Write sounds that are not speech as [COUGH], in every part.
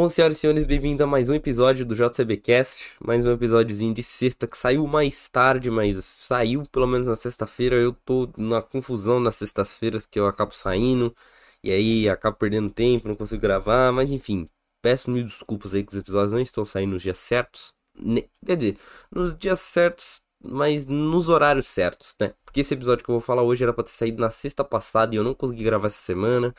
Bom, senhoras e senhores, bem-vindos a mais um episódio do JCBcast, mais um episódiozinho de sexta que saiu mais tarde, mas saiu pelo menos na sexta-feira. Eu tô na confusão nas sextas-feiras que eu acabo saindo e aí acabo perdendo tempo, não consigo gravar, mas enfim, peço mil desculpas aí que os episódios não estão saindo nos dias certos. Quer dizer, nos dias certos, mas nos horários certos, né? Porque esse episódio que eu vou falar hoje era pra ter saído na sexta passada e eu não consegui gravar essa semana.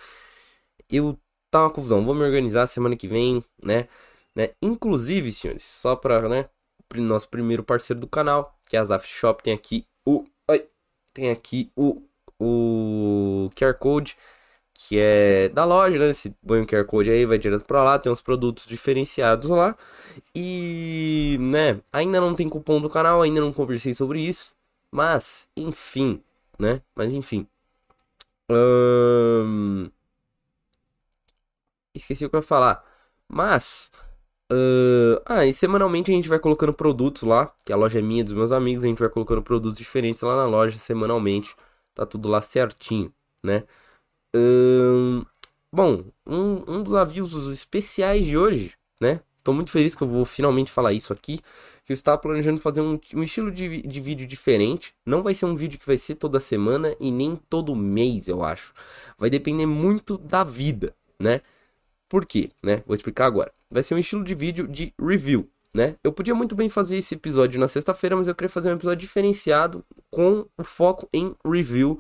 Eu tá uma confusão. Vou me organizar semana que vem, né? né? Inclusive, senhores, só para, né, nosso primeiro parceiro do canal, que é a Zaf Shop, tem aqui o ai, tem aqui o o QR Code que é da loja, né? Se põe o QR Code aí, vai direto para lá, tem uns produtos diferenciados lá. E, né, ainda não tem cupom do canal, ainda não conversei sobre isso, mas enfim, né? Mas enfim. Hum... Esqueci o que eu ia falar. Mas. Uh, ah, e semanalmente a gente vai colocando produtos lá. Que a loja é minha, dos meus amigos. A gente vai colocando produtos diferentes lá na loja semanalmente. Tá tudo lá certinho, né? Uh, bom, um, um dos avisos especiais de hoje, né? Tô muito feliz que eu vou finalmente falar isso aqui. Que eu estava planejando fazer um, um estilo de, de vídeo diferente. Não vai ser um vídeo que vai ser toda semana e nem todo mês, eu acho. Vai depender muito da vida, né? Por quê, né? Vou explicar agora. Vai ser um estilo de vídeo de review, né? Eu podia muito bem fazer esse episódio na sexta-feira, mas eu queria fazer um episódio diferenciado com o foco em review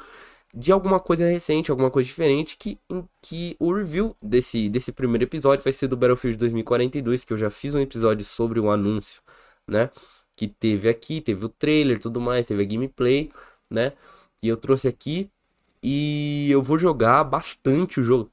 de alguma coisa recente, alguma coisa diferente, que, em que o review desse, desse primeiro episódio vai ser do Battlefield 2042, que eu já fiz um episódio sobre o anúncio, né? Que teve aqui, teve o trailer, tudo mais, teve a gameplay, né? E eu trouxe aqui e eu vou jogar bastante o jogo.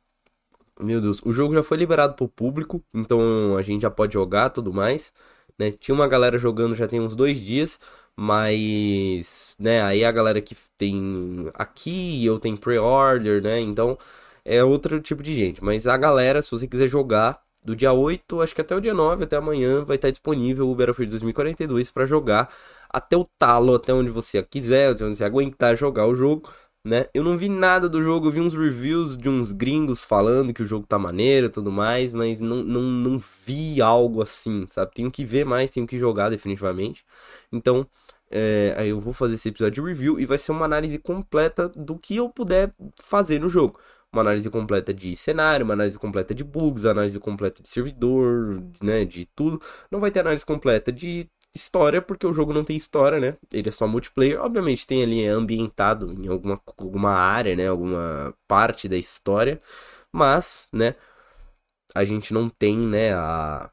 Meu Deus, o jogo já foi liberado pro público, então a gente já pode jogar tudo mais, né? Tinha uma galera jogando já tem uns dois dias, mas, né, aí a galera que tem aqui, eu tenho pre-order, né? Então é outro tipo de gente. Mas a galera, se você quiser jogar, do dia 8, acho que até o dia 9, até amanhã, vai estar disponível o Battlefield 2042 para jogar até o talo, até onde você quiser, até onde você aguentar jogar o jogo né? Eu não vi nada do jogo, eu vi uns reviews de uns gringos falando que o jogo tá maneiro e tudo mais, mas não, não, não vi algo assim, sabe? Tenho que ver mais, tenho que jogar definitivamente. Então, é, aí eu vou fazer esse episódio de review e vai ser uma análise completa do que eu puder fazer no jogo. Uma análise completa de cenário, uma análise completa de bugs, análise completa de servidor, né, de tudo. Não vai ter análise completa de história, porque o jogo não tem história, né? Ele é só multiplayer. Obviamente tem ali é ambientado em alguma, alguma área, né? Alguma parte da história. Mas, né? A gente não tem, né? A.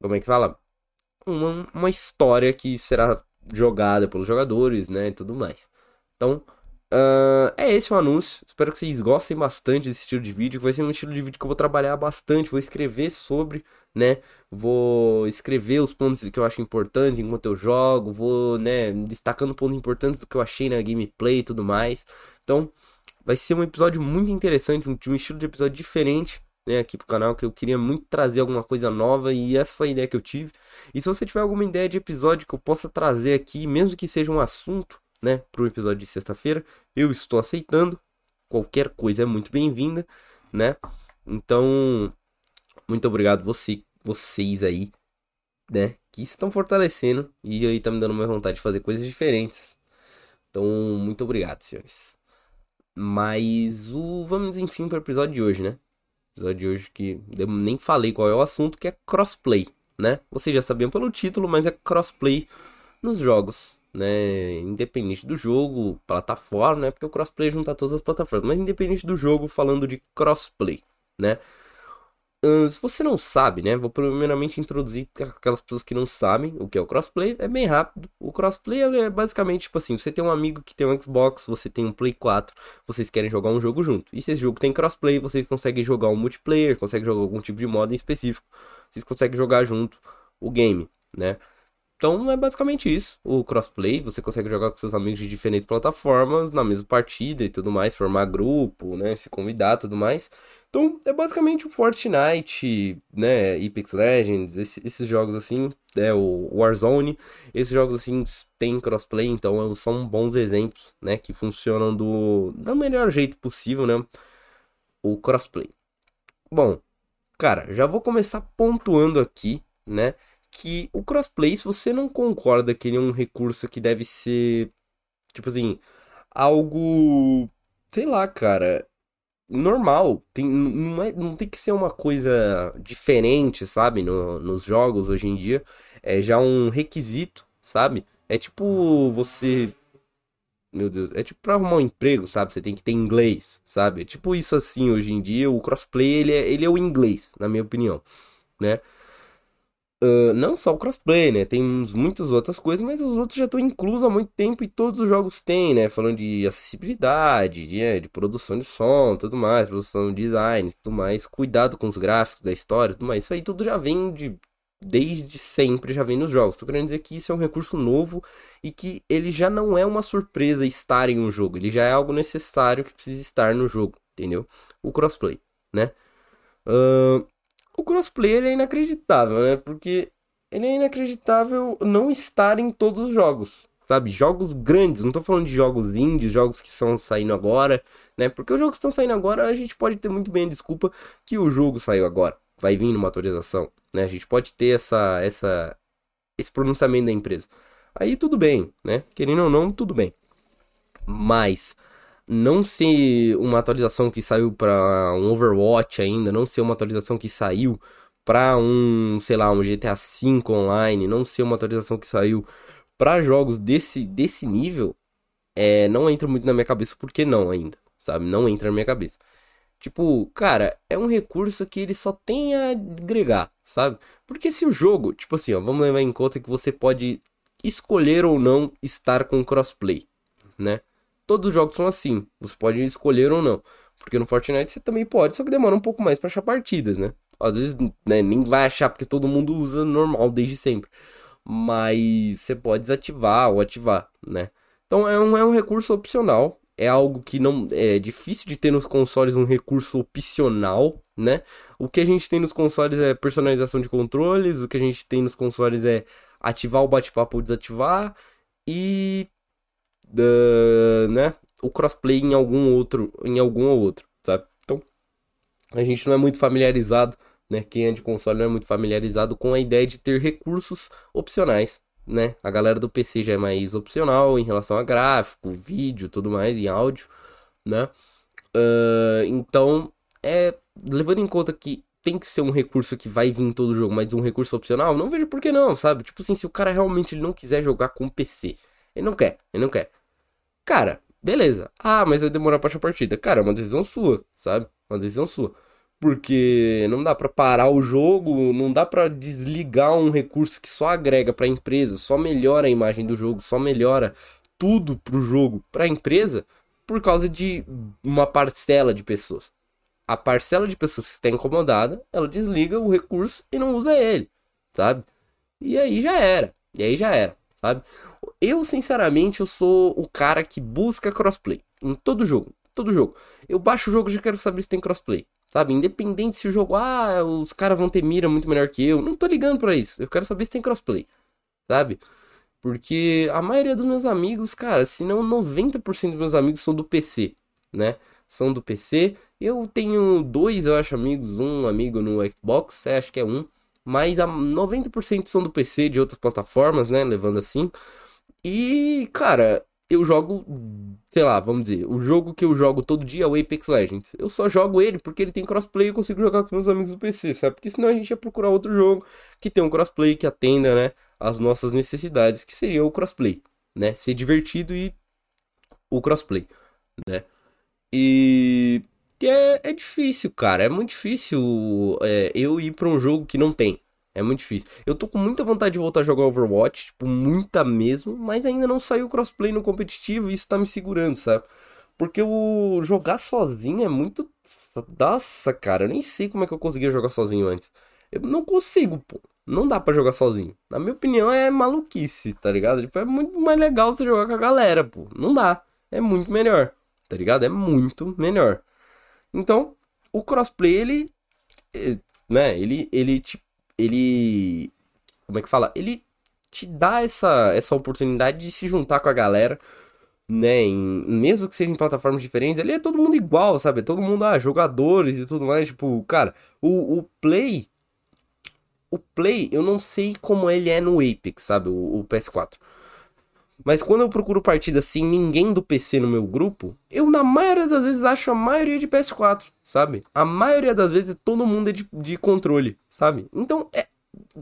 Como é que fala? Uma, uma história que será jogada pelos jogadores, né? E tudo mais. Então, Uh, é esse o anúncio. Espero que vocês gostem bastante desse estilo de vídeo. Vai ser um estilo de vídeo que eu vou trabalhar bastante. Vou escrever sobre, né? Vou escrever os pontos que eu acho importantes enquanto eu jogo. Vou, né, destacando pontos importantes do que eu achei na gameplay e tudo mais. Então, vai ser um episódio muito interessante, de um estilo de episódio diferente. Né, aqui pro canal, que eu queria muito trazer alguma coisa nova e essa foi a ideia que eu tive. E se você tiver alguma ideia de episódio que eu possa trazer aqui, mesmo que seja um assunto, né, para o episódio de sexta-feira. Eu estou aceitando. Qualquer coisa é muito bem-vinda, né? Então, muito obrigado você, vocês aí, né, que estão fortalecendo e aí tá me dando mais vontade de fazer coisas diferentes. Então, muito obrigado, senhores. Mas o vamos enfim para o episódio de hoje, né? Episódio de hoje que eu nem falei qual é o assunto, que é crossplay, né? Vocês já sabiam pelo título, mas é crossplay nos jogos né? Independente do jogo, plataforma, né? Porque o crossplay junta todas as plataformas, mas independente do jogo, falando de crossplay, né? Se você não sabe, né? Vou primeiramente introduzir aquelas pessoas que não sabem o que é o crossplay. É bem rápido. O crossplay é basicamente tipo assim: você tem um amigo que tem um Xbox, você tem um Play 4, vocês querem jogar um jogo junto. E se esse jogo tem crossplay, vocês conseguem jogar um multiplayer, conseguem jogar algum tipo de modo em específico. Vocês conseguem jogar junto o game, né? Então é basicamente isso. O crossplay, você consegue jogar com seus amigos de diferentes plataformas na mesma partida e tudo mais, formar grupo, né, se convidar tudo mais. Então é basicamente o Fortnite, né, Apex Legends, esse, esses jogos assim, é o Warzone, esses jogos assim tem crossplay, então são bons exemplos, né, que funcionam do, do melhor jeito possível, né, o crossplay. Bom, cara, já vou começar pontuando aqui, né? Que o crossplay, se você não concorda que ele é um recurso que deve ser, tipo assim, algo, sei lá, cara, normal. Tem, não, é, não tem que ser uma coisa diferente, sabe? No, nos jogos hoje em dia. É já um requisito, sabe? É tipo você. Meu Deus, é tipo pra arrumar um emprego, sabe? Você tem que ter inglês, sabe? É tipo isso assim hoje em dia. O crossplay, ele é, ele é o inglês, na minha opinião, né? Uh, não só o crossplay, né? Tem muitas outras coisas, mas os outros já estão inclusos há muito tempo e todos os jogos têm, né? Falando de acessibilidade, de, é, de produção de som, tudo mais, produção de design, tudo mais, cuidado com os gráficos da história, tudo mais. Isso aí tudo já vem de desde sempre, já vem nos jogos. Tô querendo dizer que isso é um recurso novo e que ele já não é uma surpresa estar em um jogo, ele já é algo necessário que precisa estar no jogo, entendeu? O crossplay, né? Uh, o crossplay é inacreditável, né? Porque ele é inacreditável não estar em todos os jogos. Sabe, jogos grandes, não tô falando de jogos indies, jogos que estão saindo agora, né? Porque os jogos que estão saindo agora, a gente pode ter muito bem a desculpa que o jogo saiu agora, vai vir numa atualização, né? A gente pode ter essa, essa, esse pronunciamento da empresa. Aí tudo bem, né? Querendo ou não, tudo bem. Mas não ser uma atualização que saiu para um Overwatch ainda, não ser uma atualização que saiu para um, sei lá, um GTA V online, não ser uma atualização que saiu para jogos desse desse nível, é, não entra muito na minha cabeça porque não ainda, sabe? Não entra na minha cabeça. Tipo, cara, é um recurso que ele só tem a agregar, sabe? Porque se o jogo, tipo assim, ó, vamos levar em conta que você pode escolher ou não estar com crossplay, né? Todos os jogos são assim. Você pode escolher ou não. Porque no Fortnite você também pode, só que demora um pouco mais para achar partidas, né? Às vezes né, nem vai achar porque todo mundo usa normal desde sempre. Mas você pode desativar ou ativar, né? Então é um, é um recurso opcional. É algo que não é difícil de ter nos consoles um recurso opcional, né? O que a gente tem nos consoles é personalização de controles, o que a gente tem nos consoles é ativar o bate-papo ou desativar e uh, né, o crossplay em algum outro, em algum ou outro, sabe? Então, a gente não é muito familiarizado, né? Quem é de console não é muito familiarizado com a ideia de ter recursos opcionais, né? A galera do PC já é mais opcional em relação a gráfico, vídeo, tudo mais, e áudio, né? Uh, então, é levando em conta que tem que ser um recurso que vai vir em todo jogo, mas um recurso opcional, não vejo por que não, sabe? Tipo assim, se o cara realmente não quiser jogar com PC, ele não quer, ele não quer. Cara, beleza. Ah, mas vai demorar pra achar partida. Cara, é uma decisão sua, sabe? Uma decisão sua. Porque não dá para parar o jogo, não dá para desligar um recurso que só agrega para a empresa, só melhora a imagem do jogo, só melhora tudo pro jogo, para a empresa, por causa de uma parcela de pessoas. A parcela de pessoas que está incomodada, ela desliga o recurso e não usa ele, sabe? E aí já era. E aí já era sabe? Eu, sinceramente, eu sou o cara que busca crossplay em todo jogo, todo jogo. Eu baixo o jogo e já quero saber se tem crossplay, sabe? Independente se o jogo, ah, os caras vão ter mira muito melhor que eu, não tô ligando para isso. Eu quero saber se tem crossplay, sabe? Porque a maioria dos meus amigos, cara, se não 90% dos meus amigos são do PC, né? São do PC. Eu tenho dois, eu acho, amigos. Um amigo no Xbox, acho que é um mas a 90% são do PC, de outras plataformas, né? Levando assim. E, cara, eu jogo, sei lá, vamos dizer, o jogo que eu jogo todo dia é o Apex Legends. Eu só jogo ele porque ele tem crossplay e eu consigo jogar com meus amigos do PC, sabe? Porque senão a gente ia procurar outro jogo que tem um crossplay que atenda, né, as nossas necessidades, que seria o crossplay, né? Ser divertido e o crossplay, né? E que é, é difícil, cara. É muito difícil é, eu ir pra um jogo que não tem. É muito difícil. Eu tô com muita vontade de voltar a jogar Overwatch, tipo, muita mesmo, mas ainda não saiu crossplay no competitivo e isso tá me segurando, sabe? Porque o jogar sozinho é muito. Nossa, cara, eu nem sei como é que eu conseguia jogar sozinho antes. Eu não consigo, pô. Não dá para jogar sozinho. Na minha opinião, é maluquice, tá ligado? Tipo, é muito mais legal você jogar com a galera, pô. Não dá. É muito melhor, tá ligado? É muito melhor. Então, o crossplay, ele. Eh, né, ele. Ele te. Ele. Como é que fala? Ele te dá essa, essa oportunidade de se juntar com a galera né, em, mesmo que sejam em plataformas diferentes, ali é todo mundo igual, sabe? É todo mundo, ah, jogadores e tudo mais, tipo, cara, o, o Play, o Play, eu não sei como ele é no Apex, sabe, o, o PS4. Mas quando eu procuro partida sem ninguém do PC no meu grupo, eu na maioria das vezes acho a maioria de PS4, sabe? A maioria das vezes todo mundo é de, de controle, sabe? Então é,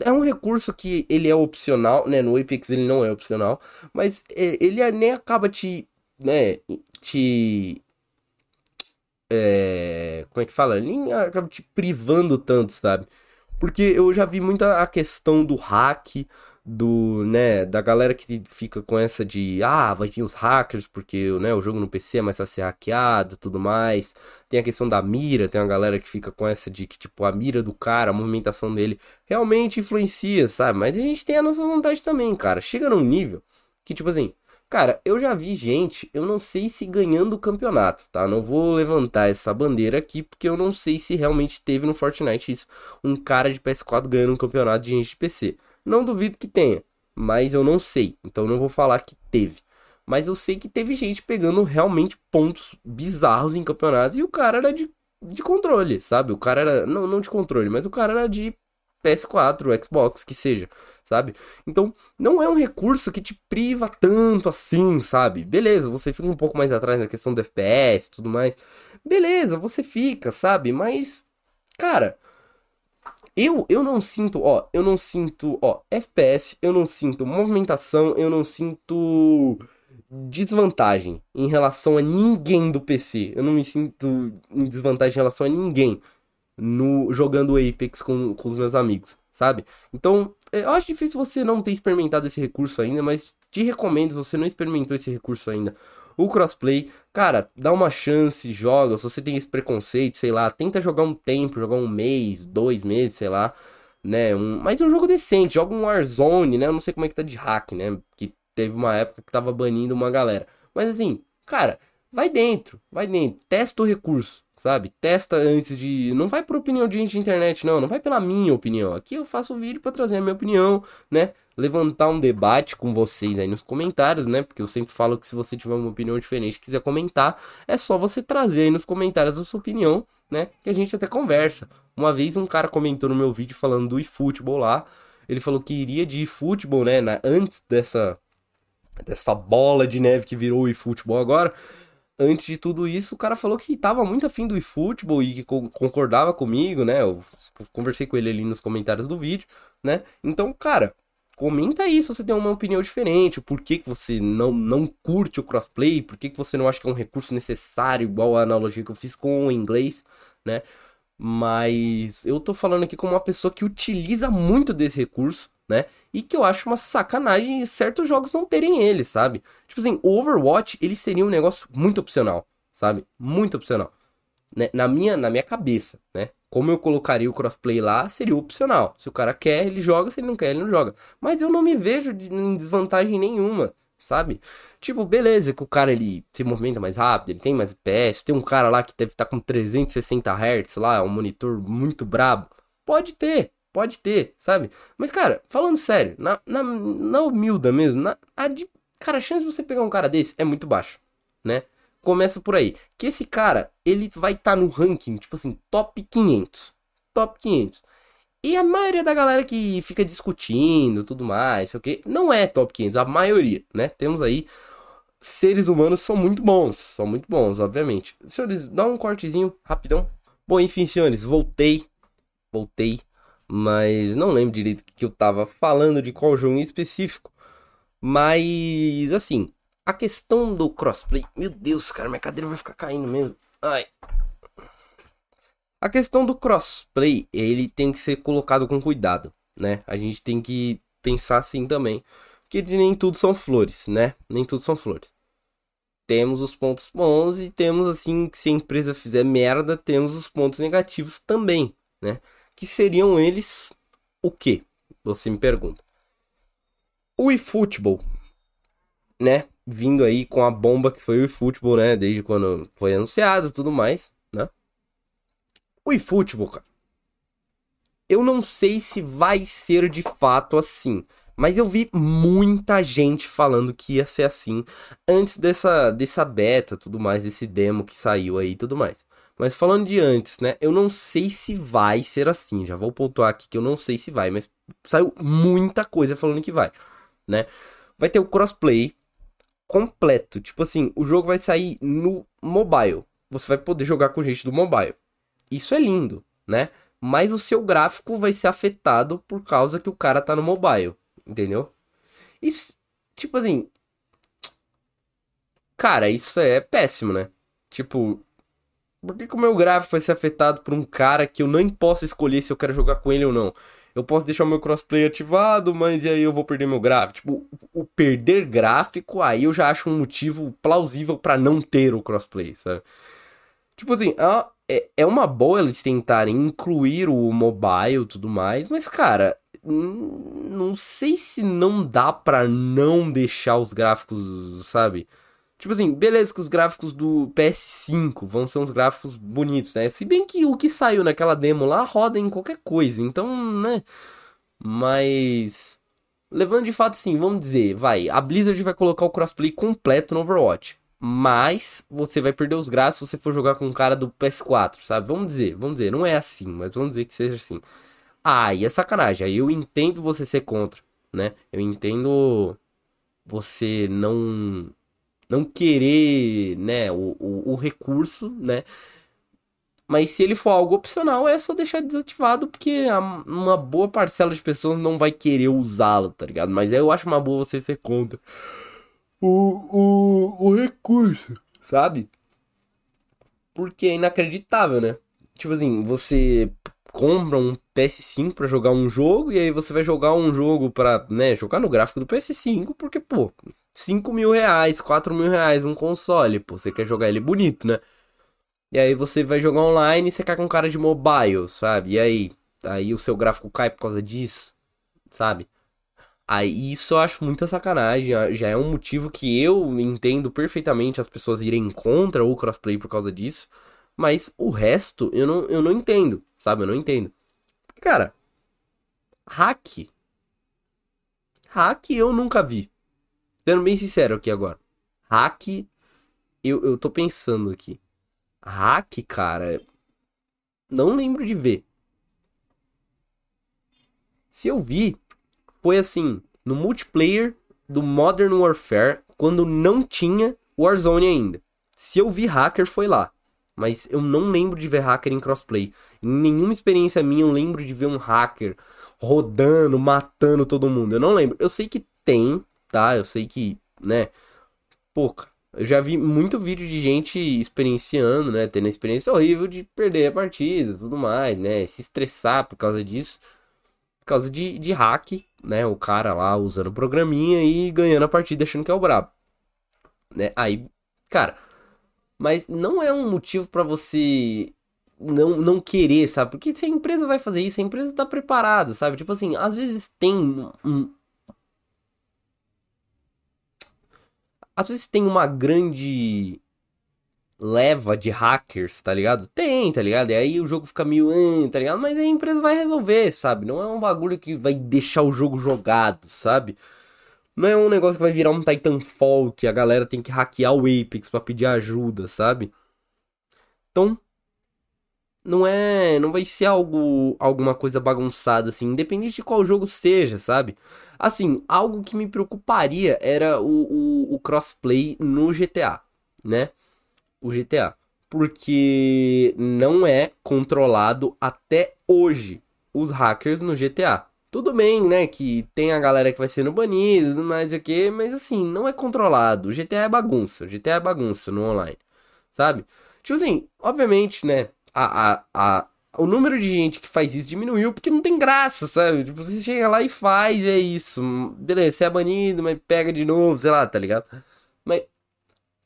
é um recurso que ele é opcional, né? No Apex ele não é opcional, mas é, ele é, nem acaba te, né, te é, como é que fala? Nem acaba te privando tanto, sabe? Porque eu já vi muita a questão do hack, do, né, da galera que fica com essa de, ah, vai vir os hackers porque, né, o jogo no PC é mais fácil ser hackeado, tudo mais. Tem a questão da mira, tem uma galera que fica com essa de que, tipo, a mira do cara, a movimentação dele realmente influencia, sabe? Mas a gente tem a nossa vontade também, cara. Chega num nível que, tipo assim, Cara, eu já vi gente, eu não sei se ganhando o campeonato, tá? Não vou levantar essa bandeira aqui, porque eu não sei se realmente teve no Fortnite isso, um cara de PS4 ganhando um campeonato de gente de PC. Não duvido que tenha, mas eu não sei. Então não vou falar que teve. Mas eu sei que teve gente pegando realmente pontos bizarros em campeonatos e o cara era de, de controle, sabe? O cara era. Não, não de controle, mas o cara era de PS4, Xbox, que seja, sabe? Então, não é um recurso que te priva tanto assim, sabe? Beleza, você fica um pouco mais atrás na questão do FPS e tudo mais. Beleza, você fica, sabe? Mas, cara, eu, eu não sinto, ó, eu não sinto, ó, FPS, eu não sinto movimentação, eu não sinto desvantagem em relação a ninguém do PC. Eu não me sinto em desvantagem em relação a ninguém no jogando Apex com, com os meus amigos, sabe? Então, é, eu acho difícil você não ter experimentado esse recurso ainda, mas te recomendo, se você não experimentou esse recurso ainda, o crossplay, cara, dá uma chance, joga. Se você tem esse preconceito, sei lá, tenta jogar um tempo, jogar um mês, dois meses, sei lá, né? Um, mas um jogo decente, joga um Warzone, né? Eu não sei como é que tá de hack, né? Que teve uma época que tava banindo uma galera. Mas assim, cara, vai dentro, vai dentro, testa o recurso sabe? Testa antes de. Não vai por opinião de gente de internet, não. Não vai pela minha opinião. Aqui eu faço o vídeo para trazer a minha opinião, né? Levantar um debate com vocês aí nos comentários, né? Porque eu sempre falo que se você tiver uma opinião diferente quiser comentar, é só você trazer aí nos comentários a sua opinião, né? Que a gente até conversa. Uma vez um cara comentou no meu vídeo falando do eFootball lá. Ele falou que iria de eFootball, né? Na, antes dessa, dessa bola de neve que virou o eFootball agora antes de tudo isso, o cara falou que tava muito afim do eFootball e que concordava comigo, né? Eu conversei com ele ali nos comentários do vídeo, né? Então, cara, comenta aí se você tem uma opinião diferente, por que, que você não, não curte o crossplay, por que, que você não acha que é um recurso necessário, igual a analogia que eu fiz com o inglês, né? Mas eu tô falando aqui como uma pessoa que utiliza muito desse recurso, né? E que eu acho uma sacanagem certos jogos não terem ele, sabe? Tipo assim, o Overwatch, ele seria um negócio muito opcional, sabe? Muito opcional. Né? Na, minha, na minha cabeça, né? Como eu colocaria o crossplay lá, seria opcional. Se o cara quer, ele joga, se ele não quer, ele não joga. Mas eu não me vejo em desvantagem nenhuma, sabe? Tipo, beleza que o cara ele se movimenta mais rápido, ele tem mais FPS, tem um cara lá que deve estar tá com 360 Hz lá, um monitor muito brabo. Pode ter, Pode ter, sabe? Mas, cara, falando sério, na, na, na humilda mesmo, na, a de, cara, a chance de você pegar um cara desse é muito baixa, né? Começa por aí. Que esse cara, ele vai estar tá no ranking, tipo assim, top 500. Top 500. E a maioria da galera que fica discutindo tudo mais, sei o que, não é top 500, a maioria, né? Temos aí seres humanos são muito bons, são muito bons, obviamente. Senhores, dá um cortezinho rapidão. Bom, enfim, senhores, voltei. Voltei mas não lembro direito que eu tava falando de qual jogo em específico. Mas assim, a questão do crossplay, meu Deus, cara, minha cadeira vai ficar caindo mesmo. Ai. A questão do crossplay, ele tem que ser colocado com cuidado, né? A gente tem que pensar assim também, porque nem tudo são flores, né? Nem tudo são flores. Temos os pontos bons e temos assim que se a empresa fizer merda, temos os pontos negativos também, né? Que seriam eles o quê? Você me pergunta. O eFootball, né? Vindo aí com a bomba que foi o eFootball, né? Desde quando foi anunciado tudo mais, né? O eFootball, cara. Eu não sei se vai ser de fato assim. Mas eu vi muita gente falando que ia ser assim antes dessa, dessa beta, tudo mais, desse demo que saiu aí tudo mais. Mas falando de antes, né? Eu não sei se vai ser assim. Já vou pontuar aqui que eu não sei se vai, mas saiu muita coisa falando que vai, né? Vai ter o crossplay completo. Tipo assim, o jogo vai sair no mobile. Você vai poder jogar com gente do mobile. Isso é lindo, né? Mas o seu gráfico vai ser afetado por causa que o cara tá no mobile, entendeu? Isso, tipo assim. Cara, isso é péssimo, né? Tipo, por que, que o meu gráfico vai ser afetado por um cara que eu nem posso escolher se eu quero jogar com ele ou não? Eu posso deixar o meu crossplay ativado, mas e aí eu vou perder meu gráfico? Tipo, o perder gráfico, aí eu já acho um motivo plausível para não ter o crossplay, sabe? Tipo assim, é, é uma boa eles tentarem incluir o mobile e tudo mais, mas cara, não sei se não dá pra não deixar os gráficos, sabe? Tipo assim, beleza que os gráficos do PS5 vão ser uns gráficos bonitos, né? Se bem que o que saiu naquela demo lá roda em qualquer coisa, então, né? Mas. Levando de fato assim, vamos dizer, vai, a Blizzard vai colocar o crossplay completo no Overwatch. Mas você vai perder os gráficos se você for jogar com um cara do PS4, sabe? Vamos dizer, vamos dizer, não é assim, mas vamos dizer que seja assim. Aí ah, é sacanagem. Aí eu entendo você ser contra, né? Eu entendo você não não querer, né, o, o, o, recurso, né? Mas se ele for algo opcional, é só deixar desativado, porque uma boa parcela de pessoas não vai querer usá-lo, tá ligado? Mas eu acho uma boa você ser contra o, o, o recurso, sabe? Porque é inacreditável, né? Tipo assim, você compra um PS5 para jogar um jogo e aí você vai jogar um jogo para, né, jogar no gráfico do PS5 porque, pô, 5 mil reais, 4 mil reais um console, pô, você quer jogar ele bonito, né? E aí você vai jogar online e você cai com cara de mobile, sabe? E aí, aí o seu gráfico cai por causa disso, sabe? Aí isso eu acho muita sacanagem, já é um motivo que eu entendo perfeitamente as pessoas irem contra o crossplay por causa disso, mas o resto eu não, eu não entendo, sabe? Eu não entendo. Cara, hack. Hack eu nunca vi. Sendo bem sincero aqui agora. Hack, eu, eu tô pensando aqui. Hack, cara, não lembro de ver. Se eu vi, foi assim, no multiplayer do Modern Warfare, quando não tinha Warzone ainda. Se eu vi hacker, foi lá. Mas eu não lembro de ver hacker em crossplay. Em nenhuma experiência minha eu lembro de ver um hacker rodando, matando todo mundo. Eu não lembro. Eu sei que tem, tá? Eu sei que, né? Pô, eu já vi muito vídeo de gente experienciando, né? Tendo a experiência horrível de perder a partida tudo mais, né? Se estressar por causa disso. Por causa de, de hack, né? O cara lá usando programinha e ganhando a partida achando que é o brabo. Né? Aí, cara, mas não é um motivo para você não, não querer, sabe? Porque se a empresa vai fazer isso, a empresa tá preparada, sabe? Tipo assim, às vezes tem um, às vezes tem uma grande leva de hackers, tá ligado? Tem, tá ligado? E aí o jogo fica meio, hum, tá ligado? Mas a empresa vai resolver, sabe? Não é um bagulho que vai deixar o jogo jogado, sabe? Não é um negócio que vai virar um Titanfall que a galera tem que hackear o Apex para pedir ajuda, sabe? Então, não é, não vai ser algo alguma coisa bagunçada assim, independente de qual jogo seja, sabe? Assim, algo que me preocuparia era o, o, o crossplay no GTA, né? O GTA. Porque não é controlado até hoje os hackers no GTA. Tudo bem, né? Que tem a galera que vai sendo banida, mais o que, mas assim, não é controlado. O GTA é bagunça. O GTA é bagunça no online. Sabe? Tipo assim, obviamente, né? A, a, a, o número de gente que faz isso diminuiu porque não tem graça, sabe? Tipo, você chega lá e faz, é isso. Beleza, você é banido, mas pega de novo, sei lá, tá ligado? Mas,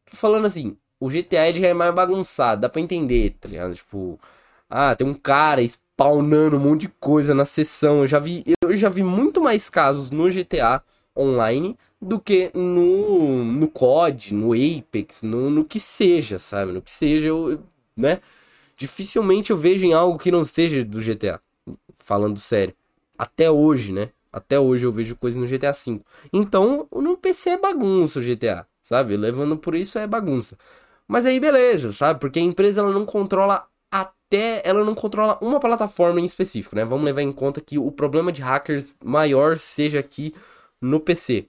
falando assim, o GTA ele já é mais bagunçado, dá pra entender, tá ligado? Tipo, ah, tem um cara spawnando um monte de coisa na sessão. Eu já vi, eu já vi muito mais casos no GTA online do que no, no COD, no Apex, no, no que seja, sabe? No que seja, eu, né? Dificilmente eu vejo em algo que não seja do GTA. Falando sério. Até hoje, né? Até hoje eu vejo coisa no GTA V. Então, no PC é bagunça o GTA, sabe? Levando por isso é bagunça. Mas aí beleza, sabe? Porque a empresa ela não controla até ela não controla uma plataforma em específico, né? Vamos levar em conta que o problema de hackers maior seja aqui no PC.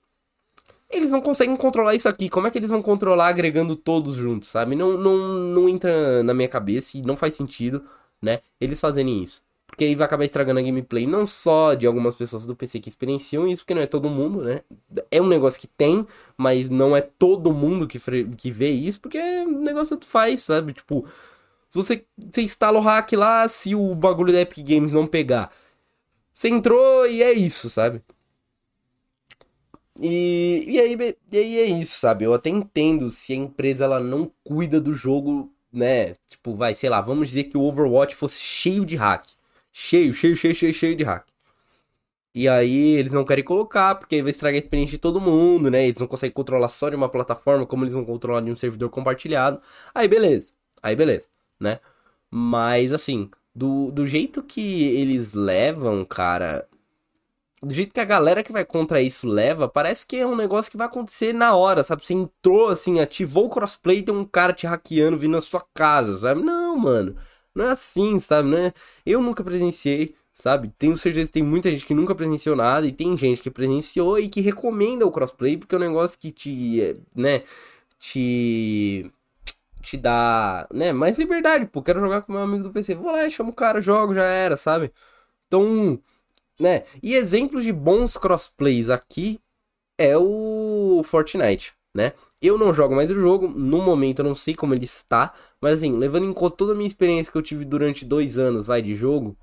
Eles não conseguem controlar isso aqui. Como é que eles vão controlar agregando todos juntos, sabe? Não, não, não entra na minha cabeça e não faz sentido, né? Eles fazerem isso. Porque aí vai acabar estragando a gameplay não só de algumas pessoas do PC que experienciam isso, porque não é todo mundo, né? É um negócio que tem, mas não é todo mundo que, que vê isso, porque é um negócio que tu faz, sabe? Tipo, se você, você instala o hack lá, se o bagulho da Epic Games não pegar, você entrou e é isso, sabe? E, e, aí, e aí é isso, sabe? Eu até entendo se a empresa ela não cuida do jogo, né? Tipo, vai, sei lá, vamos dizer que o Overwatch fosse cheio de hack. Cheio, cheio, cheio, cheio, cheio de hack. E aí eles não querem colocar, porque aí vai estragar a experiência de todo mundo, né? Eles não conseguem controlar só de uma plataforma, como eles vão controlar de um servidor compartilhado. Aí beleza, aí beleza, né? Mas assim, do, do jeito que eles levam, cara. Do jeito que a galera que vai contra isso leva, parece que é um negócio que vai acontecer na hora, sabe? Você entrou assim, ativou o crossplay tem um cara te hackeando vindo na sua casa, sabe? Não, mano. Não é assim, sabe? Não é... Eu nunca presenciei, sabe? Tenho certeza que tem muita gente que nunca presenciou nada e tem gente que presenciou e que recomenda o crossplay porque é um negócio que te, né, te te dá, né, mais liberdade, pô, quero jogar com meu amigo do PC. Vou lá, chamo o cara, jogo, já era, sabe? Então, né? E exemplos de bons crossplays aqui é o Fortnite, né? Eu não jogo mais o jogo, no momento eu não sei como ele está, mas assim, levando em conta toda a minha experiência que eu tive durante dois anos, vai, de jogo,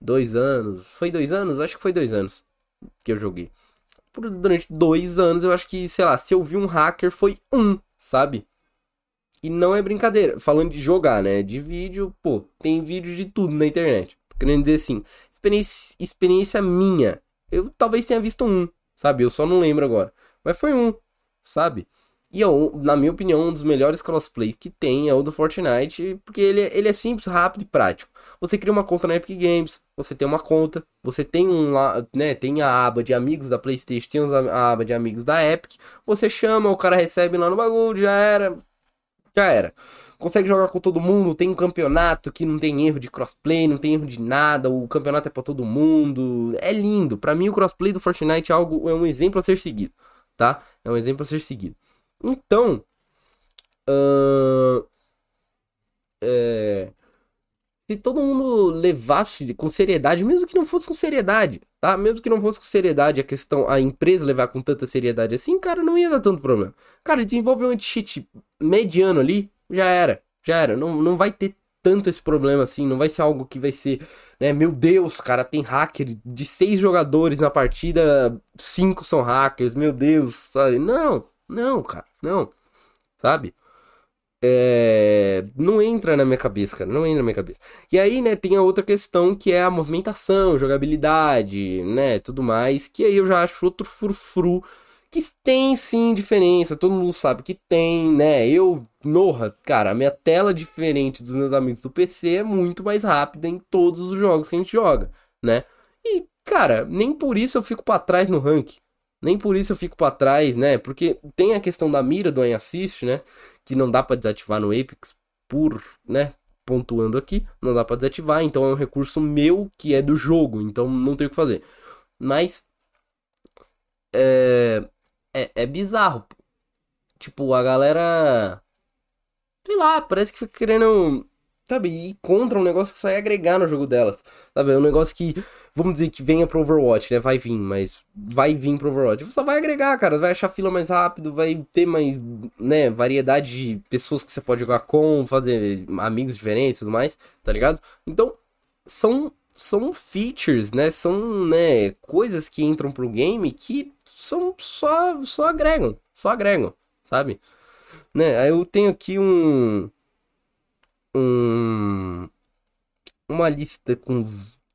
dois anos, foi dois anos? Acho que foi dois anos que eu joguei. Por, durante dois anos, eu acho que, sei lá, se eu vi um hacker, foi um, sabe? E não é brincadeira, falando de jogar, né? De vídeo, pô, tem vídeo de tudo na internet. Querendo dizer assim, experiência, experiência minha, eu talvez tenha visto um, sabe? Eu só não lembro agora. Mas foi um, sabe? E é na minha opinião, um dos melhores crossplays que tem é o do Fortnite, porque ele, é, ele é simples, rápido e prático. Você cria uma conta na Epic Games, você tem uma conta, você tem um lá, né, tem a aba de amigos da PlayStation, tem a aba de amigos da Epic, você chama, o cara recebe lá no bagulho, já era. Já era. Consegue jogar com todo mundo, tem um campeonato que não tem erro de crossplay, não tem erro de nada, o campeonato é para todo mundo. É lindo. Para mim o crossplay do Fortnite é algo é um exemplo a ser seguido, tá? É um exemplo a ser seguido. Então, uh, é, se todo mundo levasse com seriedade, mesmo que não fosse com seriedade, tá? Mesmo que não fosse com seriedade a questão, a empresa levar com tanta seriedade assim, cara, não ia dar tanto problema. Cara, desenvolve um anti-cheat mediano ali, já era, já era. Não, não vai ter tanto esse problema assim, não vai ser algo que vai ser, né? Meu Deus, cara, tem hacker de seis jogadores na partida, cinco são hackers, meu Deus, sabe? Não, não, cara, não. Sabe? É... Não entra na minha cabeça, cara. Não entra na minha cabeça. E aí, né, tem a outra questão que é a movimentação, jogabilidade, né, tudo mais. Que aí eu já acho outro frufru. Que tem sim diferença, todo mundo sabe que tem, né? Eu, norra, cara, a minha tela diferente dos meus amigos do PC é muito mais rápida em todos os jogos que a gente joga, né? E, cara, nem por isso eu fico para trás no ranking. Nem por isso eu fico para trás, né? Porque tem a questão da mira do Aim Assist, né? Que não dá para desativar no Apex por, né? Pontuando aqui, não dá para desativar, então é um recurso meu que é do jogo, então não tenho o que fazer. Mas é, é, é bizarro. Tipo, a galera. Sei lá, parece que fica querendo sabe, ir contra um negócio que só ia agregar no jogo delas, sabe, é um negócio que, vamos dizer que venha pro Overwatch, né, vai vir, mas vai vir pro Overwatch, só vai agregar, cara, vai achar fila mais rápido, vai ter mais, né, variedade de pessoas que você pode jogar com, fazer amigos diferentes e tudo mais, tá ligado? Então, são são features, né? São, né, coisas que entram pro game que são só só agregam, só agregam, sabe? Né? Eu tenho aqui um um, uma lista com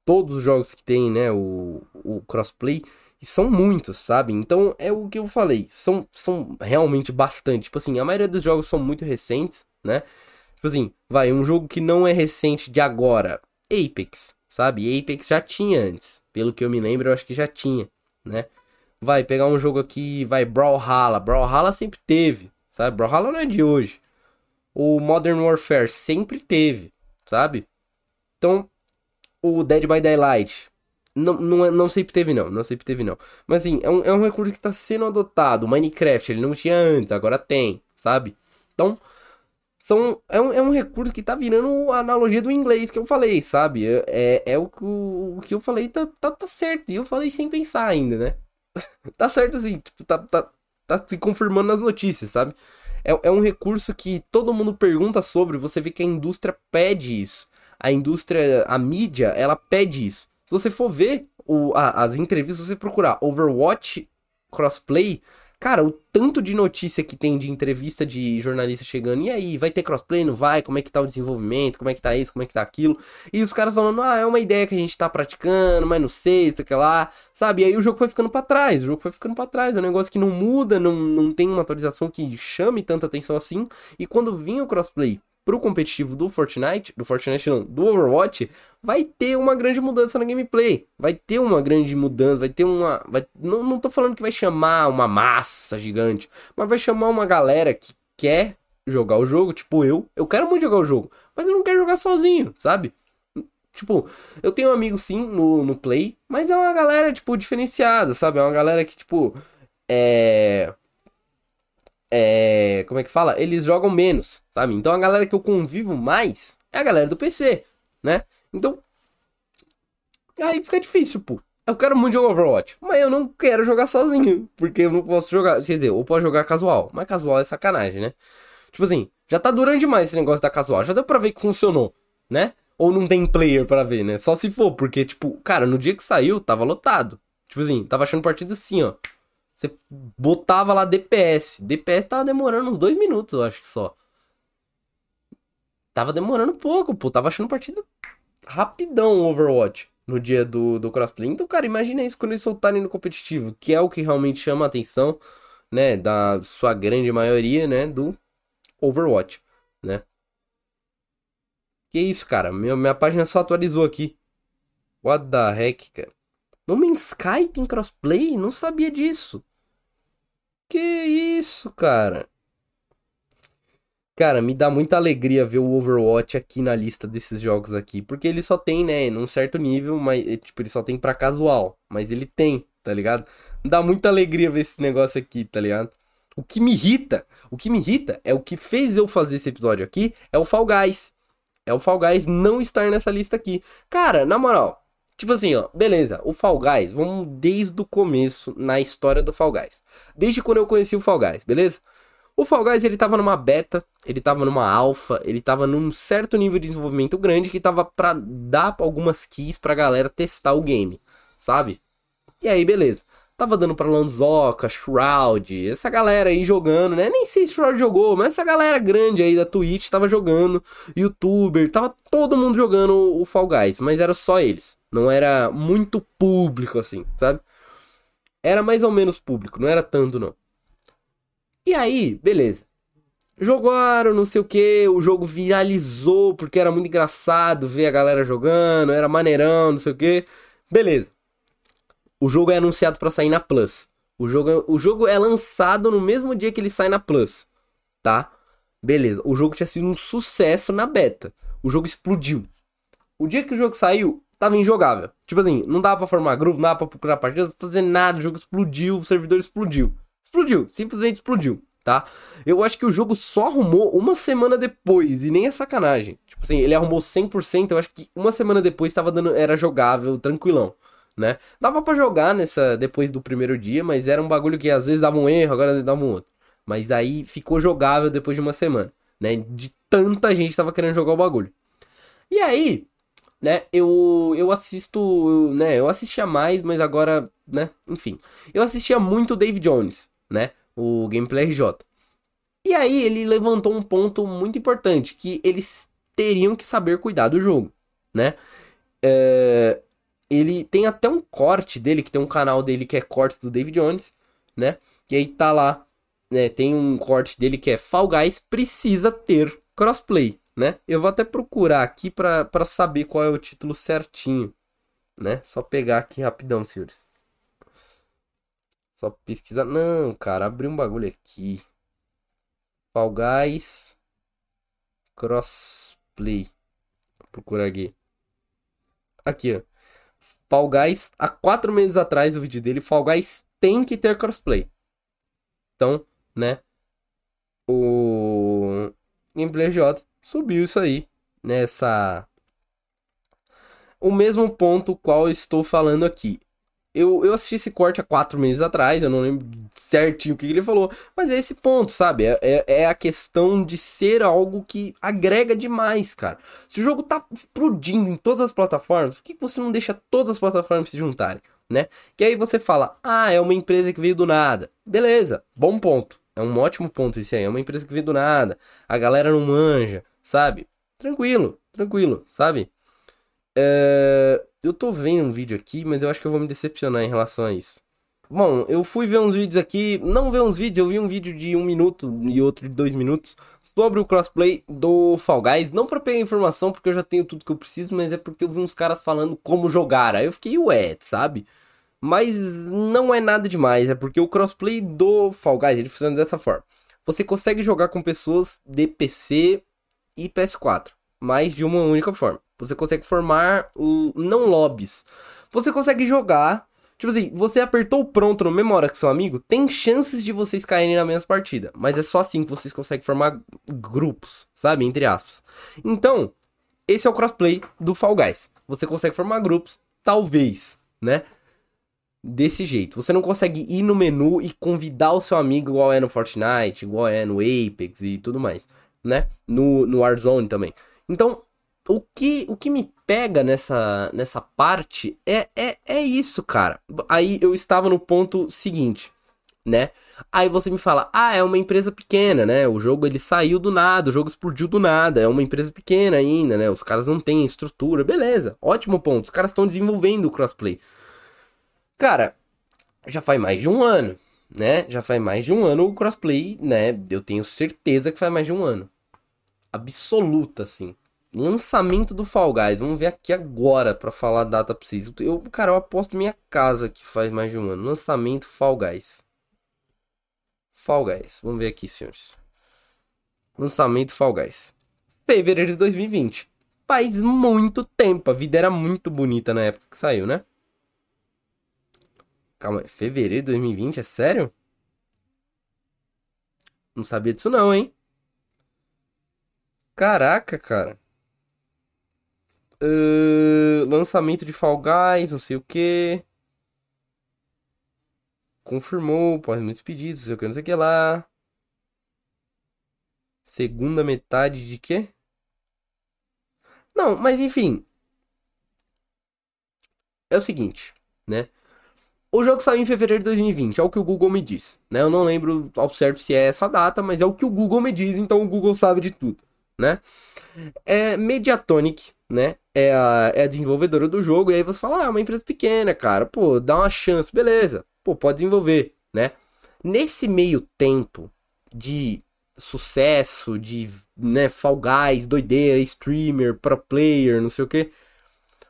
todos os jogos que tem, né, o, o crossplay, e são muitos, sabe? Então é o que eu falei, são, são realmente bastante. Tipo assim, a maioria dos jogos são muito recentes, né? Tipo assim, vai, um jogo que não é recente de agora, Apex, sabe? Apex já tinha antes, pelo que eu me lembro, eu acho que já tinha, né? Vai pegar um jogo aqui, vai Brawlhalla. Brawlhalla sempre teve, sabe? Brawlhalla não é de hoje. O Modern Warfare sempre teve, sabe? Então, o Dead by Daylight. Não, não, é, não sempre teve, não. Não sempre teve, não. Mas assim, é um, é um recurso que está sendo adotado. O Minecraft, ele não tinha antes, agora tem, sabe? Então, são, é, um, é um recurso que tá virando a analogia do inglês que eu falei, sabe? É, é, é o, o, o, que eu falei, tá, tá, tá certo. E eu falei sem pensar ainda, né? [LAUGHS] tá certo assim, tipo, tá, tá, tá se confirmando nas notícias, sabe? É, é um recurso que todo mundo pergunta sobre, você vê que a indústria pede isso. A indústria, a mídia, ela pede isso. Se você for ver o, a, as entrevistas, você procurar Overwatch crossplay, Cara, o tanto de notícia que tem de entrevista de jornalista chegando, e aí, vai ter crossplay, não vai? Como é que tá o desenvolvimento? Como é que tá isso? Como é que tá aquilo? E os caras falando, ah, é uma ideia que a gente tá praticando, mas não sei, isso aqui lá, sabe? E aí o jogo foi ficando para trás, o jogo foi ficando para trás, é um negócio que não muda, não, não tem uma atualização que chame tanta atenção assim. E quando vinha o crossplay pro competitivo do Fortnite, do Fortnite não, do Overwatch, vai ter uma grande mudança na gameplay. Vai ter uma grande mudança, vai ter uma. Vai, não, não tô falando que vai chamar uma massa gigante, mas vai chamar uma galera que quer jogar o jogo, tipo eu. Eu quero muito jogar o jogo, mas eu não quero jogar sozinho, sabe? Tipo, eu tenho amigos sim no, no Play, mas é uma galera, tipo, diferenciada, sabe? É uma galera que, tipo, é é, como é que fala? Eles jogam menos, sabe? Então a galera que eu convivo mais é a galera do PC, né? Então, aí fica difícil, pô. Eu quero muito jogar Overwatch, mas eu não quero jogar sozinho, porque eu não posso jogar, quer dizer, eu posso jogar casual, mas casual é sacanagem, né? Tipo assim, já tá durando demais esse negócio da casual, já deu pra ver que funcionou, né? Ou não tem player para ver, né? Só se for, porque, tipo, cara, no dia que saiu, tava lotado. Tipo assim, tava achando partida assim, ó. Você botava lá DPS. DPS tava demorando uns dois minutos, eu acho que só. Tava demorando pouco, pô. Tava achando partida rapidão o Overwatch no dia do, do crossplay. Então, cara, imagina isso quando eles soltarem no competitivo, que é o que realmente chama a atenção, né, da sua grande maioria, né, do Overwatch, né. Que isso, cara? Minha, minha página só atualizou aqui. What the heck, cara? No Man's Sky tem crossplay? Não sabia disso. Que isso, cara? Cara, me dá muita alegria ver o Overwatch aqui na lista desses jogos aqui, porque ele só tem, né, num certo nível, mas tipo, ele só tem para casual, mas ele tem, tá ligado? Me dá muita alegria ver esse negócio aqui, tá ligado? O que me irrita, o que me irrita é o que fez eu fazer esse episódio aqui, é o Fall Guys. É o Fall Guys não estar nessa lista aqui. Cara, na moral, Tipo assim, ó, beleza, o Fall Guys, vamos desde o começo na história do Fall Guys. Desde quando eu conheci o Fall Guys, beleza? O Fall Guys, ele tava numa beta, ele tava numa alfa, ele tava num certo nível de desenvolvimento grande que tava pra dar algumas keys pra galera testar o game, sabe? E aí, beleza. Tava dando pra Lanzoca, Shroud, essa galera aí jogando, né? Nem sei se Shroud jogou, mas essa galera grande aí da Twitch tava jogando, YouTuber, tava todo mundo jogando o Fall Guys, mas era só eles. Não era muito público assim, sabe? Era mais ou menos público, não era tanto não. E aí, beleza. Jogaram, não sei o que, o jogo viralizou porque era muito engraçado ver a galera jogando, era maneirão, não sei o que. Beleza. O jogo é anunciado para sair na Plus. O jogo, é, o jogo é lançado no mesmo dia que ele sai na Plus, tá? Beleza. O jogo tinha sido um sucesso na beta. O jogo explodiu. O dia que o jogo saiu, tava injogável. Tipo assim, não dava pra formar grupo, não dava pra procurar partida, fazer nada, o jogo explodiu, o servidor explodiu. Explodiu, simplesmente explodiu, tá? Eu acho que o jogo só arrumou uma semana depois, e nem é sacanagem. Tipo assim, ele arrumou 100%, eu acho que uma semana depois tava dando, era jogável, tranquilão. Né? Dava para jogar nessa depois do primeiro dia, mas era um bagulho que às vezes dava um erro, agora dava um outro. Mas aí ficou jogável depois de uma semana, né? De tanta gente tava querendo jogar o bagulho. E aí, né? Eu, eu assisto, né? Eu assistia mais, mas agora, né? Enfim. Eu assistia muito o Dave Jones, né? O Gameplay RJ. E aí ele levantou um ponto muito importante, que eles teriam que saber cuidar do jogo, né? É, ele tem até um corte dele, que tem um canal dele que é corte do Dave Jones, né? E aí tá lá, né? Tem um corte dele que é Fall Guys precisa ter crossplay né? Eu vou até procurar aqui para saber qual é o título certinho, né? Só pegar aqui rapidão, senhores. Só pesquisar. Não, cara, abri um bagulho aqui. Fall Guys Crossplay. Procura aqui. Aqui, ó. Fall Guys, há quatro meses atrás, o vídeo dele, Fall Guys tem que ter crossplay. Então, né? O Gameplay J subiu isso aí nessa o mesmo ponto qual estou falando aqui. Eu, eu assisti esse corte há quatro meses atrás, eu não lembro certinho o que ele falou, mas é esse ponto, sabe? É, é, é, a questão de ser algo que agrega demais, cara. Se o jogo tá explodindo em todas as plataformas, por que você não deixa todas as plataformas se juntarem, né? Que aí você fala, ah, é uma empresa que veio do nada. Beleza, bom ponto. É um ótimo ponto isso aí. É uma empresa que veio do nada. A galera não manja, sabe? Tranquilo, tranquilo, sabe? É... Eu tô vendo um vídeo aqui, mas eu acho que eu vou me decepcionar em relação a isso. Bom, eu fui ver uns vídeos aqui, não ver uns vídeos, eu vi um vídeo de um minuto e outro de dois minutos sobre o crossplay do Fall Guys. Não pra pegar informação, porque eu já tenho tudo que eu preciso, mas é porque eu vi uns caras falando como jogar. Aí eu fiquei, ué, sabe? Mas não é nada demais, é porque o crossplay do Fall Guys, ele funciona dessa forma. Você consegue jogar com pessoas de PC e PS4, mas de uma única forma. Você consegue formar o não lobbies. Você consegue jogar, tipo assim, você apertou o pronto no mesma hora que seu amigo, tem chances de vocês caírem na mesma partida, mas é só assim que vocês conseguem formar grupos, sabe, entre aspas. Então, esse é o crossplay do Fall Guys. Você consegue formar grupos, talvez, né? Desse jeito. Você não consegue ir no menu e convidar o seu amigo igual é no Fortnite, igual é no Apex e tudo mais né? No, no Warzone também. Então, o que, o que me pega nessa, nessa parte é, é, é isso, cara. Aí eu estava no ponto seguinte, né? Aí você me fala, ah, é uma empresa pequena, né? O jogo ele saiu do nada, o jogo explodiu do nada, é uma empresa pequena ainda, né? Os caras não têm estrutura, beleza, ótimo ponto. Os caras estão desenvolvendo o crossplay. Cara, já faz mais de um ano, né? Já faz mais de um ano o crossplay, né? Eu tenho certeza que faz mais de um ano absoluta, assim. Lançamento do Fall Guys. Vamos ver aqui agora para falar a data precisa. Eu, cara, eu aposto minha casa que faz mais de um ano. Lançamento Fall Guys. Fall Guys. Vamos ver aqui, senhores. Lançamento Fall Guys. Fevereiro de 2020. Faz muito tempo. A vida era muito bonita na época que saiu, né? Calma, fevereiro de 2020? É sério? Não sabia disso não, hein? Caraca, cara. Uh, lançamento de Fall Guys, não sei o que. Confirmou, pode muitos pedidos, não sei o que, não sei o que lá. Segunda metade de quê? Não, mas enfim. É o seguinte, né? O jogo saiu em fevereiro de 2020, é o que o Google me diz, né? Eu não lembro ao certo se é essa data, mas é o que o Google me diz, então o Google sabe de tudo né? É Mediatonic, né? É a, é a desenvolvedora do jogo. E aí você fala, ah, é uma empresa pequena, cara. Pô, dá uma chance, beleza. Pô, pode desenvolver, né? Nesse meio tempo de sucesso, de né, Fall Guys, doideira, streamer, pro player, não sei o que.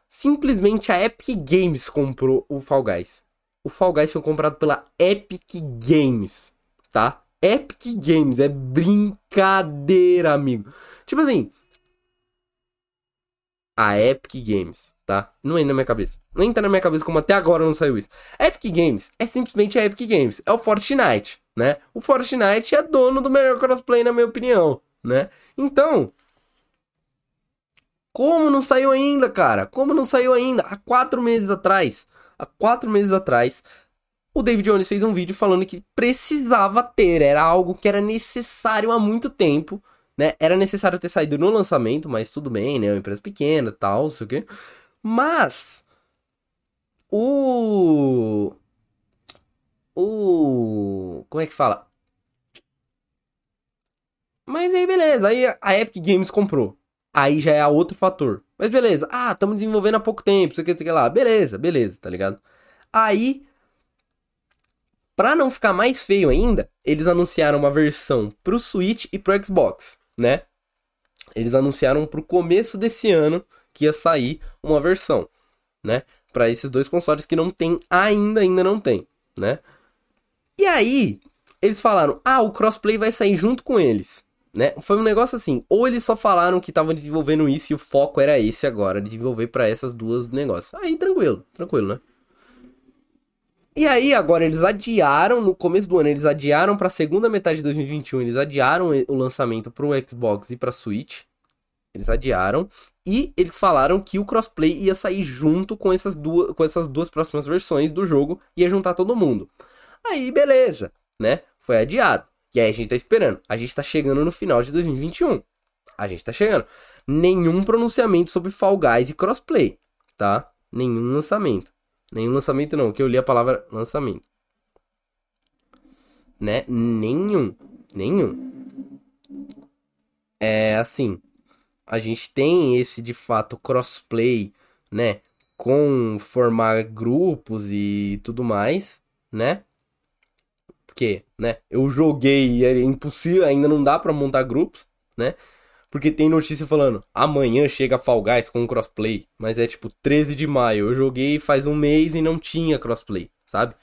Simplesmente a Epic Games comprou o Fall Guys. O Fall Guys foi comprado pela Epic Games, tá? Epic Games. É brincadeira, amigo. Tipo assim. A Epic Games, tá? Não entra na minha cabeça. Nem entra na minha cabeça como até agora não saiu isso. Epic Games é simplesmente a Epic Games. É o Fortnite, né? O Fortnite é dono do melhor crossplay, na minha opinião, né? Então. Como não saiu ainda, cara? Como não saiu ainda? Há quatro meses atrás. Há quatro meses atrás o David Jones fez um vídeo falando que precisava ter, era algo que era necessário há muito tempo, né? Era necessário ter saído no lançamento, mas tudo bem, né? Uma empresa pequena, tal, não sei o quê. Mas o o como é que fala? Mas aí beleza, aí a Epic Games comprou. Aí já é outro fator. Mas beleza, ah, estamos desenvolvendo há pouco tempo, sei que, sei que lá. Beleza, beleza, tá ligado? Aí para não ficar mais feio ainda, eles anunciaram uma versão pro Switch e pro Xbox, né? Eles anunciaram pro começo desse ano que ia sair uma versão, né? Para esses dois consoles que não tem ainda, ainda não tem, né? E aí, eles falaram: ah, o crossplay vai sair junto com eles. Né? Foi um negócio assim, ou eles só falaram que estavam desenvolvendo isso e o foco era esse agora, desenvolver para essas duas negócios. Aí tranquilo, tranquilo, né? E aí agora eles adiaram no começo do ano, eles adiaram para segunda metade de 2021, eles adiaram o lançamento para o Xbox e para Switch. Eles adiaram e eles falaram que o crossplay ia sair junto com essas duas com essas duas próximas versões do jogo, ia juntar todo mundo. Aí beleza, né? Foi adiado. E aí a gente tá esperando. A gente tá chegando no final de 2021. A gente tá chegando. Nenhum pronunciamento sobre Fall Guys e crossplay, tá? Nenhum lançamento. Nenhum lançamento não, que eu li a palavra lançamento. Né? Nenhum. Nenhum. É assim, a gente tem esse de fato crossplay, né, com formar grupos e tudo mais, né? Porque, né, eu joguei e é impossível, ainda não dá para montar grupos, né? Porque tem notícia falando, amanhã chega Fall Guys com crossplay, mas é tipo 13 de maio. Eu joguei faz um mês e não tinha crossplay, sabe?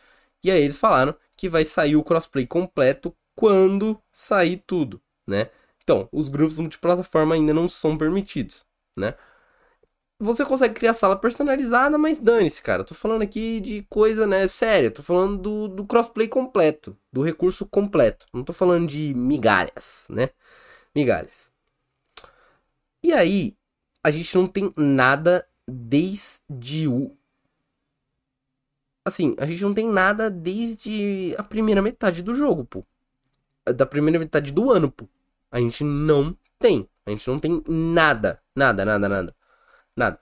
E aí eles falaram que vai sair o crossplay completo quando sair tudo, né? Então, os grupos multiplataforma ainda não são permitidos, né? Você consegue criar sala personalizada, mas dane-se, cara. tô falando aqui de coisa, né, séria. Tô falando do, do crossplay completo, do recurso completo. Não tô falando de migalhas, né? Migalhas. E aí, a gente não tem nada desde o. Assim, a gente não tem nada desde a primeira metade do jogo, pô. Da primeira metade do ano, pô. A gente não tem. A gente não tem nada. Nada, nada, nada. Nada.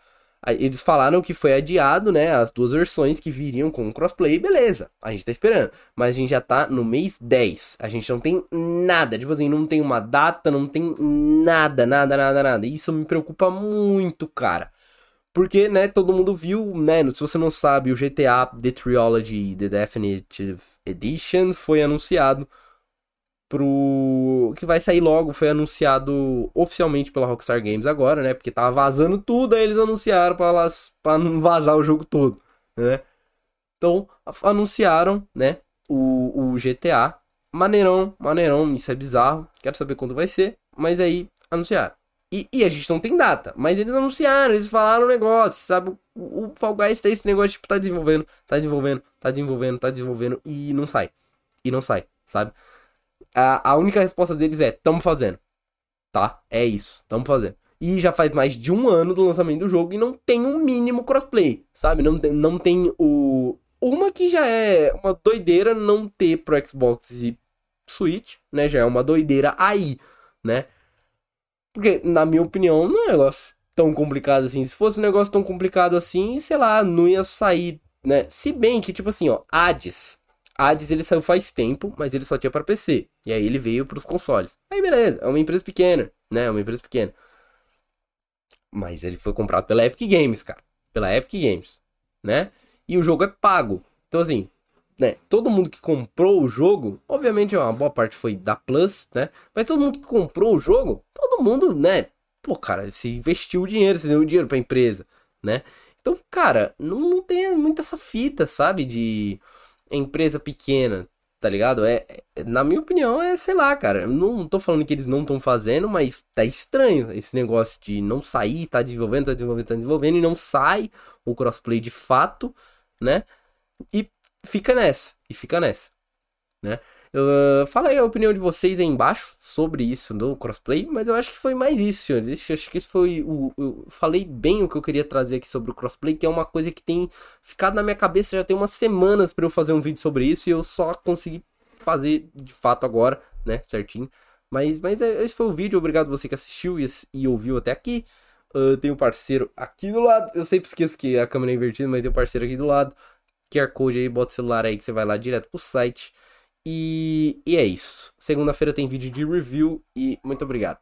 Eles falaram que foi adiado, né? As duas versões que viriam com crossplay, beleza. A gente tá esperando. Mas a gente já tá no mês 10. A gente não tem nada. Tipo assim, não tem uma data, não tem nada, nada, nada, nada. Isso me preocupa muito, cara. Porque, né, todo mundo viu, né? Se você não sabe, o GTA The Trilogy The Definitive Edition foi anunciado pro que vai sair logo, foi anunciado oficialmente pela Rockstar Games agora, né? Porque tava vazando tudo, aí eles anunciaram para para não [LAUGHS] vazar o jogo todo, né? Então, anunciaram, né, o, o GTA. Maneirão, maneirão, isso é bizarro. Quero saber quando vai ser, mas aí anunciaram. E, e, a gente não tem data, mas eles anunciaram, eles falaram o negócio, sabe? O, o Fall Guys tem esse negócio, tipo, tá desenvolvendo, tá desenvolvendo, tá desenvolvendo, tá desenvolvendo e não sai. E não sai, sabe? A, a única resposta deles é: tamo fazendo. Tá? É isso, tamo fazendo. E já faz mais de um ano do lançamento do jogo e não tem um mínimo crossplay, sabe? Não tem, não tem o. Uma que já é uma doideira não ter pro Xbox e Switch, né? Já é uma doideira aí, né? Porque, na minha opinião, não é um negócio tão complicado assim. Se fosse um negócio tão complicado assim, sei lá, não ia sair, né? Se bem que, tipo assim, ó, Hades Hades ele saiu faz tempo, mas ele só tinha para PC. E aí ele veio para os consoles. Aí beleza, é uma empresa pequena, né? É uma empresa pequena. Mas ele foi comprado pela Epic Games, cara. Pela Epic Games, né? E o jogo é pago. Então assim, né? Todo mundo que comprou o jogo, obviamente uma boa parte foi da Plus, né? Mas todo mundo que comprou o jogo, todo mundo, né? Pô, cara, se investiu o dinheiro, se deu o dinheiro pra empresa, né? Então, cara, não, não tem muita essa fita, sabe? De empresa pequena, tá ligado? É, é, na minha opinião, é, sei lá, cara. Não, não tô falando que eles não estão fazendo, mas tá estranho esse negócio de não sair, tá desenvolvendo, tá desenvolvendo, tá desenvolvendo e não sai o crossplay de fato, né? E fica nessa, e fica nessa, né? Uh, fala aí a opinião de vocês aí embaixo sobre isso do crossplay, mas eu acho que foi mais isso, senhores. Eu acho que isso foi o. Eu falei bem o que eu queria trazer aqui sobre o crossplay, que é uma coisa que tem ficado na minha cabeça já tem umas semanas para eu fazer um vídeo sobre isso e eu só consegui fazer de fato agora, né? Certinho. Mas, mas é, esse foi o vídeo. Obrigado você que assistiu e, e ouviu até aqui. Uh, tem um parceiro aqui do lado. Eu sempre esqueço que a câmera é invertida, mas tem um parceiro aqui do lado. QR Code aí, bota o celular aí que você vai lá direto pro site. E, e é isso. Segunda-feira tem vídeo de review e muito obrigado.